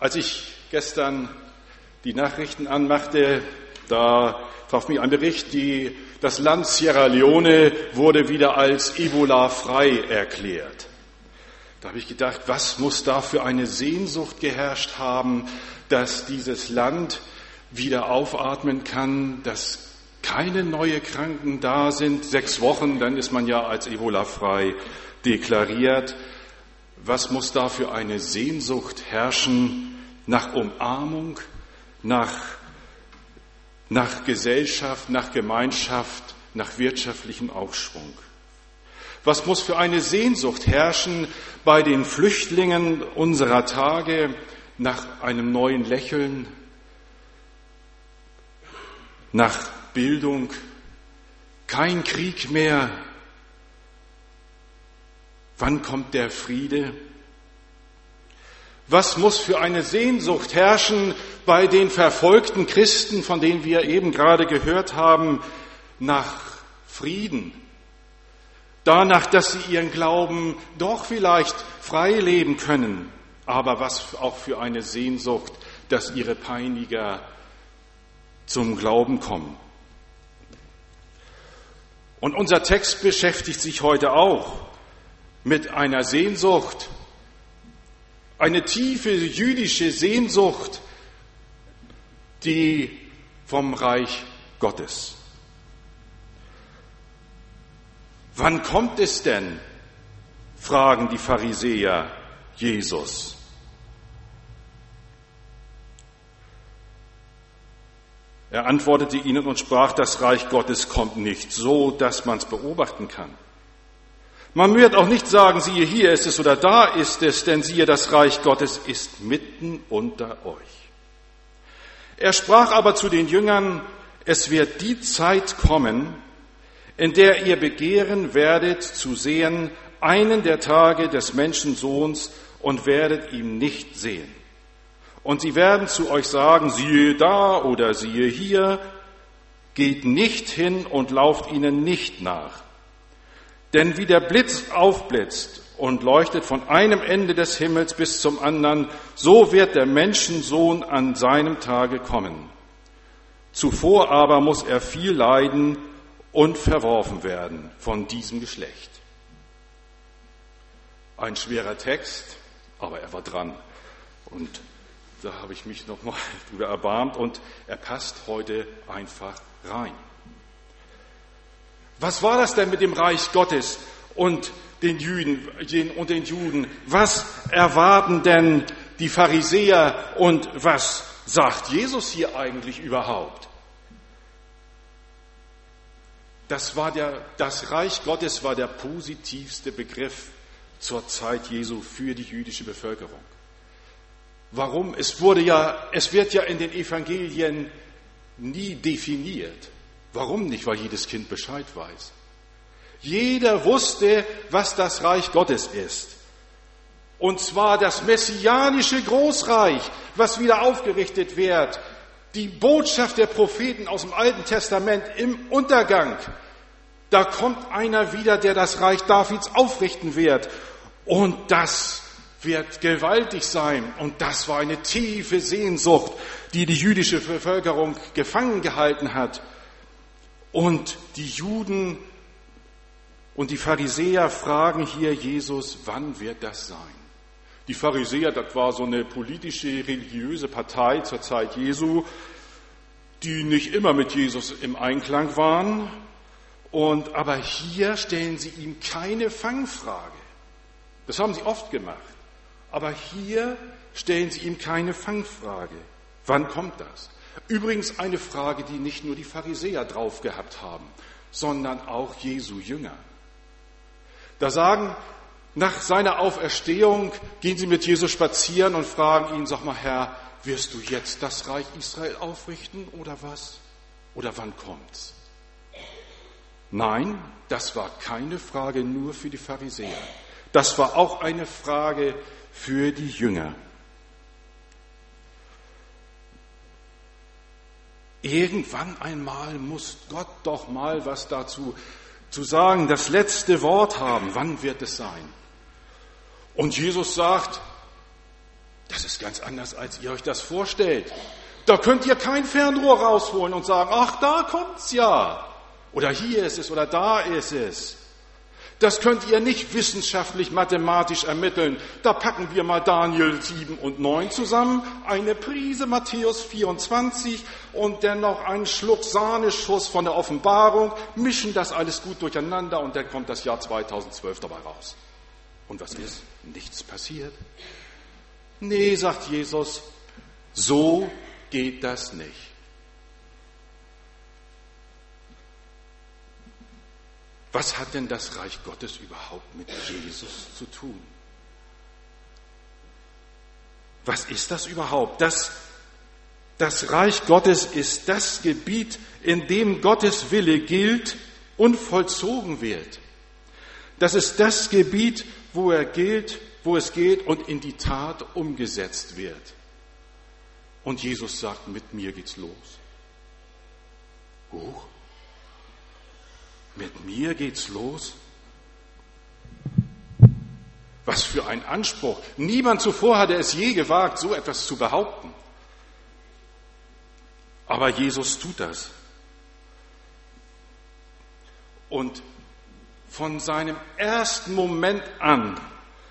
Als ich gestern die Nachrichten anmachte, da traf mich ein Bericht, die, das Land Sierra Leone wurde wieder als Ebola-frei erklärt. Da habe ich gedacht, was muss da für eine Sehnsucht geherrscht haben, dass dieses Land wieder aufatmen kann, dass keine neue Kranken da sind. Sechs Wochen, dann ist man ja als Ebola-frei deklariert. Was muss da für eine Sehnsucht herrschen, nach Umarmung, nach, nach Gesellschaft, nach Gemeinschaft, nach wirtschaftlichem Aufschwung. Was muss für eine Sehnsucht herrschen bei den Flüchtlingen unserer Tage nach einem neuen Lächeln, nach Bildung, kein Krieg mehr. Wann kommt der Friede? Was muss für eine Sehnsucht herrschen bei den verfolgten Christen, von denen wir eben gerade gehört haben, nach Frieden? Danach, dass sie ihren Glauben doch vielleicht frei leben können, aber was auch für eine Sehnsucht, dass ihre Peiniger zum Glauben kommen. Und unser Text beschäftigt sich heute auch mit einer Sehnsucht, eine tiefe jüdische Sehnsucht, die vom Reich Gottes. Wann kommt es denn? fragen die Pharisäer Jesus. Er antwortete ihnen und sprach, das Reich Gottes kommt nicht so, dass man es beobachten kann. Man wird auch nicht sagen, siehe, hier ist es oder da ist es, denn siehe, das Reich Gottes ist mitten unter euch. Er sprach aber zu den Jüngern, es wird die Zeit kommen, in der ihr begehren werdet zu sehen einen der Tage des Menschensohns und werdet ihn nicht sehen. Und sie werden zu euch sagen, siehe da oder siehe hier, geht nicht hin und lauft ihnen nicht nach denn wie der Blitz aufblitzt und leuchtet von einem Ende des Himmels bis zum anderen, so wird der Menschensohn an seinem Tage kommen. Zuvor aber muss er viel leiden und verworfen werden von diesem Geschlecht. Ein schwerer Text, aber er war dran. Und da habe ich mich nochmal drüber erbarmt und er passt heute einfach rein. Was war das denn mit dem Reich Gottes und den Juden und den Juden? Was erwarten denn die Pharisäer und was sagt Jesus hier eigentlich überhaupt? Das war der, das Reich Gottes war der positivste Begriff zur Zeit Jesu für die jüdische Bevölkerung. Warum? Es wurde ja, es wird ja in den Evangelien nie definiert. Warum nicht? Weil jedes Kind Bescheid weiß. Jeder wusste, was das Reich Gottes ist. Und zwar das messianische Großreich, was wieder aufgerichtet wird. Die Botschaft der Propheten aus dem Alten Testament im Untergang. Da kommt einer wieder, der das Reich Davids aufrichten wird. Und das wird gewaltig sein. Und das war eine tiefe Sehnsucht, die die jüdische Bevölkerung gefangen gehalten hat. Und die Juden und die Pharisäer fragen hier Jesus, wann wird das sein? Die Pharisäer, das war so eine politische, religiöse Partei zur Zeit Jesu, die nicht immer mit Jesus im Einklang waren. Und, aber hier stellen sie ihm keine Fangfrage. Das haben sie oft gemacht. Aber hier stellen sie ihm keine Fangfrage. Wann kommt das? Übrigens eine Frage, die nicht nur die Pharisäer drauf gehabt haben, sondern auch Jesu Jünger. Da sagen, nach seiner Auferstehung gehen sie mit Jesus spazieren und fragen ihn, sag mal Herr, wirst du jetzt das Reich Israel aufrichten oder was? Oder wann kommt's? Nein, das war keine Frage nur für die Pharisäer. Das war auch eine Frage für die Jünger. Irgendwann einmal muss Gott doch mal was dazu zu sagen, das letzte Wort haben. Wann wird es sein? Und Jesus sagt, das ist ganz anders, als ihr euch das vorstellt. Da könnt ihr kein Fernrohr rausholen und sagen, ach, da kommt's ja. Oder hier ist es oder da ist es. Das könnt ihr nicht wissenschaftlich, mathematisch ermitteln. Da packen wir mal Daniel 7 und 9 zusammen, eine Prise Matthäus 24 und dann noch einen Schluck Sahneschuss von der Offenbarung, mischen das alles gut durcheinander und dann kommt das Jahr 2012 dabei raus. Und was ist? Nichts passiert. Nee, sagt Jesus, so geht das nicht. Was hat denn das Reich Gottes überhaupt mit Jesus zu tun? Was ist das überhaupt? Das, das Reich Gottes ist das Gebiet, in dem Gottes Wille gilt und vollzogen wird. Das ist das Gebiet, wo er gilt, wo es geht und in die Tat umgesetzt wird. Und Jesus sagt, mit mir geht's los. Huch, mit mir geht's los? Was für ein Anspruch. Niemand zuvor hatte es je gewagt, so etwas zu behaupten. Aber Jesus tut das. Und von seinem ersten Moment an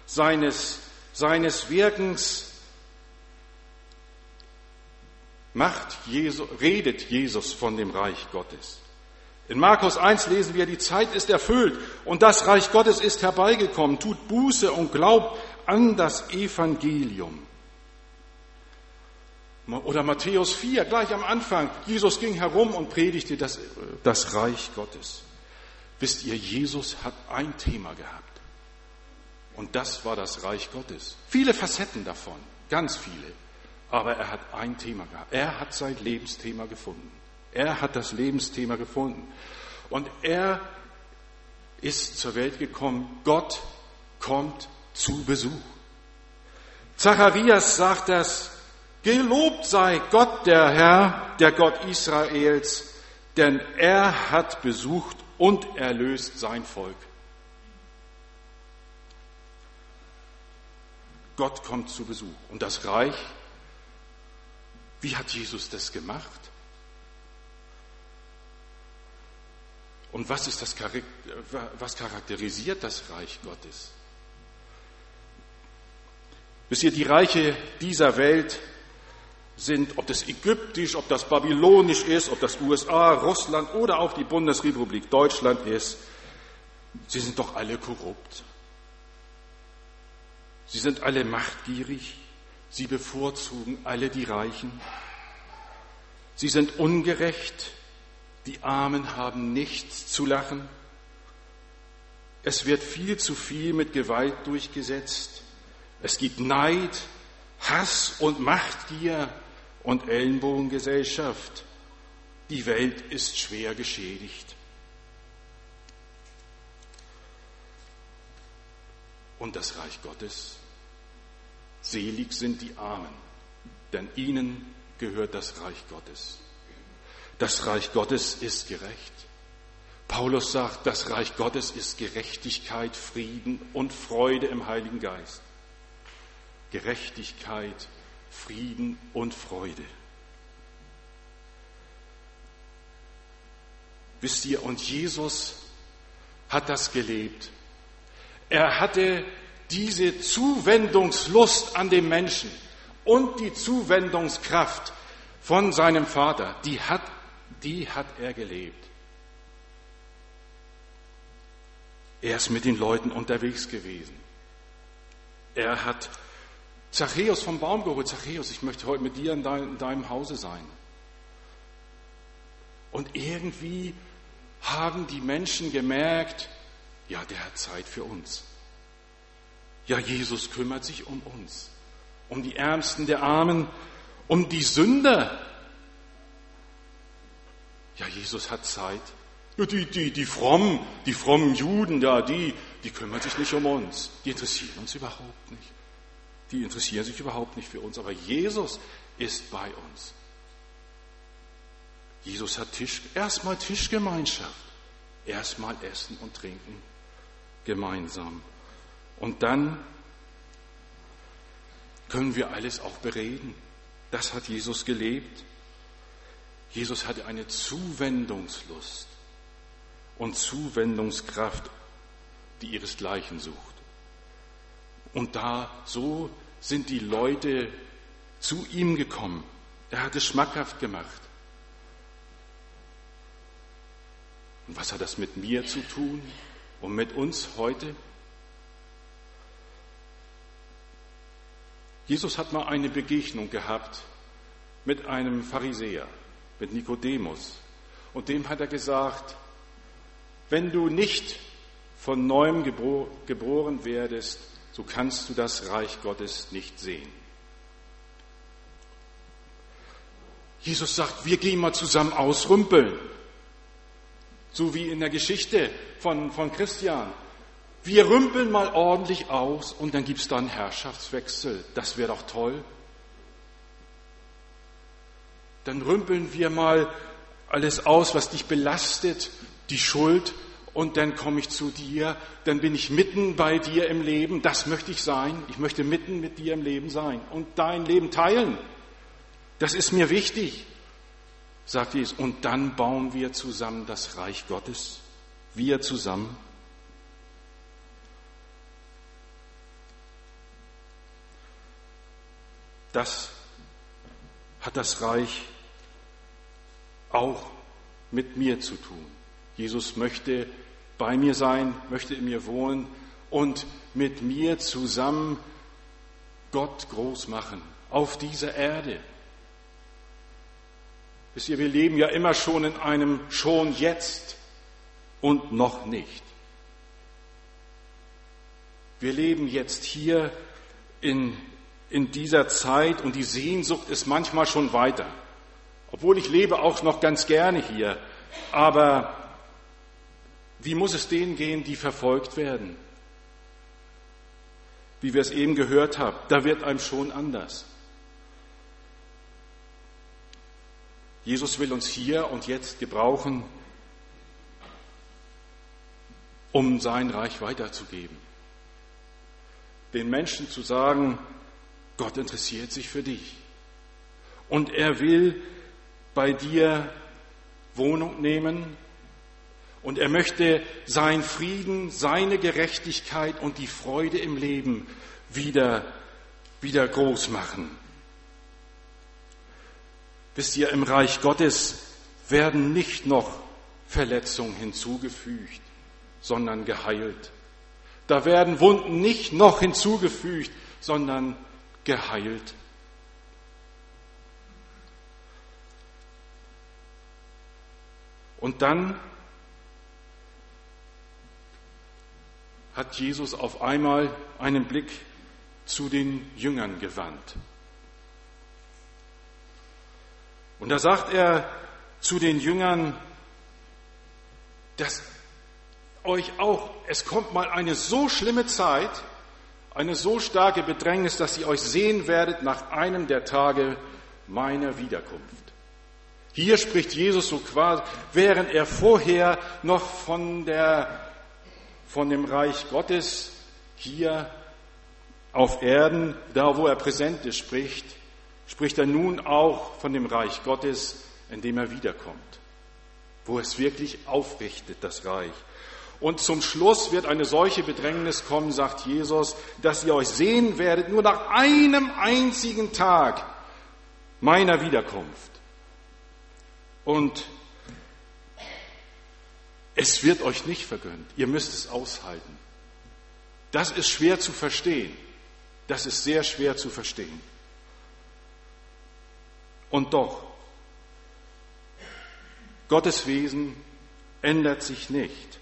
seines, seines Wirkens macht Jesus, redet Jesus von dem Reich Gottes. In Markus 1 lesen wir, die Zeit ist erfüllt und das Reich Gottes ist herbeigekommen. Tut Buße und glaubt an das Evangelium. Oder Matthäus 4, gleich am Anfang. Jesus ging herum und predigte das, das Reich Gottes. Wisst ihr, Jesus hat ein Thema gehabt. Und das war das Reich Gottes. Viele Facetten davon, ganz viele. Aber er hat ein Thema gehabt. Er hat sein Lebensthema gefunden. Er hat das Lebensthema gefunden. Und er ist zur Welt gekommen. Gott kommt zu Besuch. Zacharias sagt das, gelobt sei Gott der Herr, der Gott Israels, denn er hat besucht und erlöst sein Volk. Gott kommt zu Besuch. Und das Reich, wie hat Jesus das gemacht? Und was, ist das, was charakterisiert das Reich Gottes? Wisst ihr, die Reiche dieser Welt sind, ob das ägyptisch, ob das babylonisch ist, ob das USA, Russland oder auch die Bundesrepublik Deutschland ist, sie sind doch alle korrupt. Sie sind alle machtgierig, sie bevorzugen alle die Reichen. Sie sind ungerecht, die Armen haben nichts zu lachen. Es wird viel zu viel mit Gewalt durchgesetzt. Es gibt Neid, Hass und Machtgier und Ellenbogengesellschaft. Die Welt ist schwer geschädigt. Und das Reich Gottes, selig sind die Armen, denn ihnen gehört das Reich Gottes. Das Reich Gottes ist gerecht. Paulus sagt, das Reich Gottes ist Gerechtigkeit, Frieden und Freude im Heiligen Geist. Gerechtigkeit, Frieden und Freude. Wisst ihr, und Jesus hat das gelebt. Er hatte diese Zuwendungslust an den Menschen und die Zuwendungskraft von seinem Vater, die hat die hat er gelebt. Er ist mit den Leuten unterwegs gewesen. Er hat Zachäus vom Baum geholt. Zachäus, ich möchte heute mit dir in, dein, in deinem Hause sein. Und irgendwie haben die Menschen gemerkt, ja, der hat Zeit für uns. Ja, Jesus kümmert sich um uns, um die Ärmsten der Armen, um die Sünder, ja, Jesus hat Zeit. Ja, die, die, die frommen, die frommen Juden, ja, die, die kümmern sich nicht um uns. Die interessieren uns überhaupt nicht. Die interessieren sich überhaupt nicht für uns. Aber Jesus ist bei uns. Jesus hat Tisch, erstmal Tischgemeinschaft. Erstmal essen und trinken gemeinsam. Und dann können wir alles auch bereden. Das hat Jesus gelebt. Jesus hatte eine Zuwendungslust und Zuwendungskraft, die ihresgleichen sucht. Und da so sind die Leute zu ihm gekommen. Er hat es schmackhaft gemacht. Und was hat das mit mir zu tun und mit uns heute? Jesus hat mal eine Begegnung gehabt mit einem Pharisäer, mit Nikodemus. Und dem hat er gesagt, wenn du nicht von neuem geboren werdest, so kannst du das Reich Gottes nicht sehen. Jesus sagt, wir gehen mal zusammen ausrümpeln. So wie in der Geschichte von, von Christian. Wir rümpeln mal ordentlich aus und dann gibt es da einen Herrschaftswechsel. Das wäre doch toll. Dann rümpeln wir mal alles aus, was dich belastet, die Schuld, und dann komme ich zu dir, dann bin ich mitten bei dir im Leben. Das möchte ich sein. Ich möchte mitten mit dir im Leben sein und dein Leben teilen. Das ist mir wichtig, sagt Jesus. Und dann bauen wir zusammen das Reich Gottes. Wir zusammen. Das hat das Reich auch mit mir zu tun. Jesus möchte bei mir sein, möchte in mir wohnen und mit mir zusammen Gott groß machen auf dieser Erde. Wisst ihr, wir leben ja immer schon in einem schon jetzt und noch nicht. Wir leben jetzt hier in, in dieser Zeit und die Sehnsucht ist manchmal schon weiter. Obwohl ich lebe auch noch ganz gerne hier. Aber wie muss es denen gehen, die verfolgt werden? Wie wir es eben gehört haben, da wird einem schon anders. Jesus will uns hier und jetzt gebrauchen, um sein Reich weiterzugeben. Den Menschen zu sagen, Gott interessiert sich für dich. Und er will bei dir Wohnung nehmen und er möchte seinen Frieden, seine Gerechtigkeit und die Freude im Leben wieder, wieder groß machen. Wisst ihr, im Reich Gottes werden nicht noch Verletzungen hinzugefügt, sondern geheilt. Da werden Wunden nicht noch hinzugefügt, sondern geheilt. Und dann hat Jesus auf einmal einen Blick zu den Jüngern gewandt. Und da sagt er zu den Jüngern, dass euch auch, es kommt mal eine so schlimme Zeit, eine so starke Bedrängnis, dass ihr euch sehen werdet nach einem der Tage meiner Wiederkunft. Hier spricht Jesus so quasi, während er vorher noch von der von dem Reich Gottes hier auf Erden, da wo er präsent ist, spricht, spricht er nun auch von dem Reich Gottes, in dem er wiederkommt, wo es wirklich aufrichtet, das Reich. Und zum Schluss wird eine solche Bedrängnis kommen, sagt Jesus, dass ihr euch sehen werdet, nur nach einem einzigen Tag meiner Wiederkunft. Und es wird euch nicht vergönnt. Ihr müsst es aushalten. Das ist schwer zu verstehen. Das ist sehr schwer zu verstehen. Und doch, Gottes Wesen ändert sich nicht.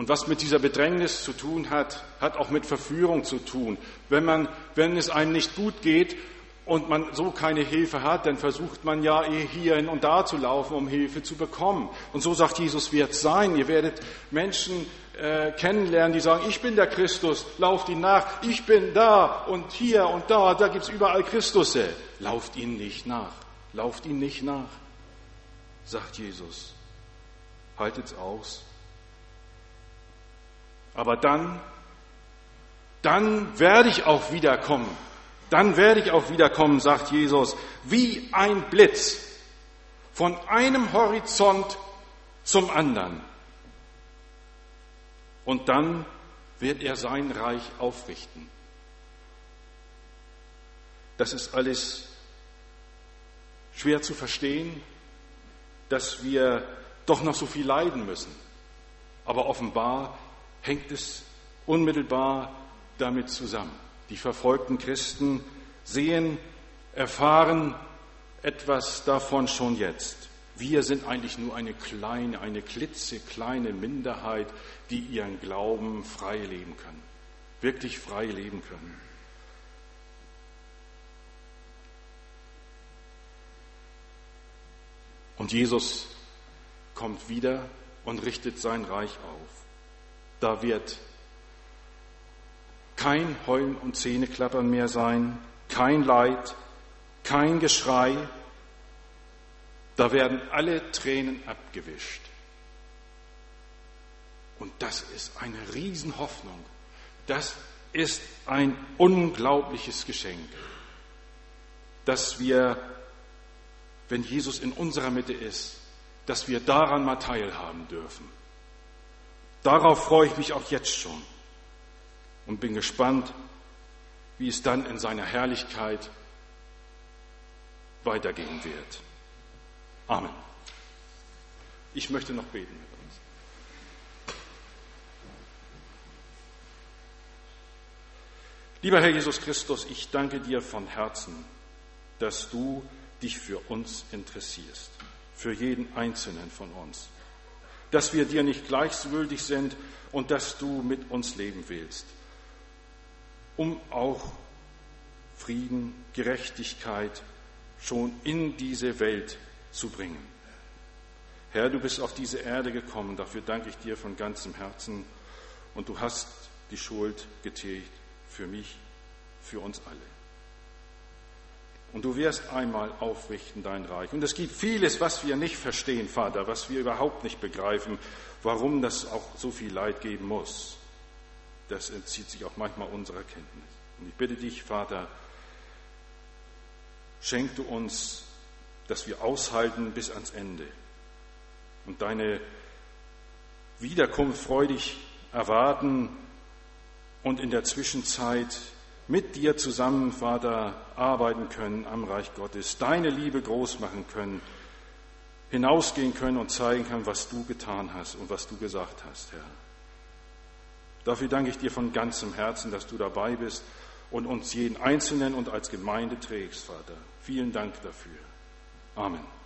Und was mit dieser Bedrängnis zu tun hat, hat auch mit Verführung zu tun. Wenn, man, wenn es einem nicht gut geht und man so keine Hilfe hat, dann versucht man ja hierhin und da zu laufen, um Hilfe zu bekommen. Und so sagt Jesus, wird sein. Ihr werdet Menschen äh, kennenlernen, die sagen, ich bin der Christus, lauft ihn nach, ich bin da und hier und da, da gibt's überall Christusse. Lauft ihnen nicht nach, lauft ihnen nicht nach, sagt Jesus. Haltet's aus. Aber dann dann werde ich auch wiederkommen. Dann werde ich auch wiederkommen, sagt Jesus, wie ein Blitz von einem Horizont zum anderen. Und dann wird er sein Reich aufrichten. Das ist alles schwer zu verstehen, dass wir doch noch so viel leiden müssen. Aber offenbar hängt es unmittelbar damit zusammen. Die verfolgten Christen sehen, erfahren etwas davon schon jetzt. Wir sind eigentlich nur eine kleine, eine klitzekleine Minderheit, die ihren Glauben frei leben können, wirklich frei leben können. Und Jesus kommt wieder und richtet sein Reich auf. Da wird kein Heulen und Zähneklappern mehr sein, kein Leid, kein Geschrei. Da werden alle Tränen abgewischt. Und das ist eine Riesenhoffnung. Das ist ein unglaubliches Geschenk, dass wir, wenn Jesus in unserer Mitte ist, dass wir daran mal teilhaben dürfen. Darauf freue ich mich auch jetzt schon und bin gespannt, wie es dann in seiner Herrlichkeit weitergehen wird. Amen. Ich möchte noch beten mit uns. Lieber Herr Jesus Christus, ich danke dir von Herzen, dass du dich für uns interessierst, für jeden einzelnen von uns, dass wir dir nicht gleichgültig sind und dass du mit uns leben willst um auch Frieden, Gerechtigkeit schon in diese Welt zu bringen. Herr, du bist auf diese Erde gekommen, dafür danke ich dir von ganzem Herzen und du hast die Schuld getilgt für mich, für uns alle. Und du wirst einmal aufrichten dein Reich. Und es gibt vieles, was wir nicht verstehen, Vater, was wir überhaupt nicht begreifen, warum das auch so viel Leid geben muss das entzieht sich auch manchmal unserer Kenntnis. Und ich bitte dich, Vater, schenk du uns, dass wir aushalten bis ans Ende und deine Wiederkunft freudig erwarten und in der Zwischenzeit mit dir zusammen, Vater, arbeiten können am Reich Gottes, deine Liebe groß machen können, hinausgehen können und zeigen können, was du getan hast und was du gesagt hast, Herr. Dafür danke ich dir von ganzem Herzen, dass du dabei bist und uns jeden Einzelnen und als Gemeinde trägst, Vater. Vielen Dank dafür. Amen.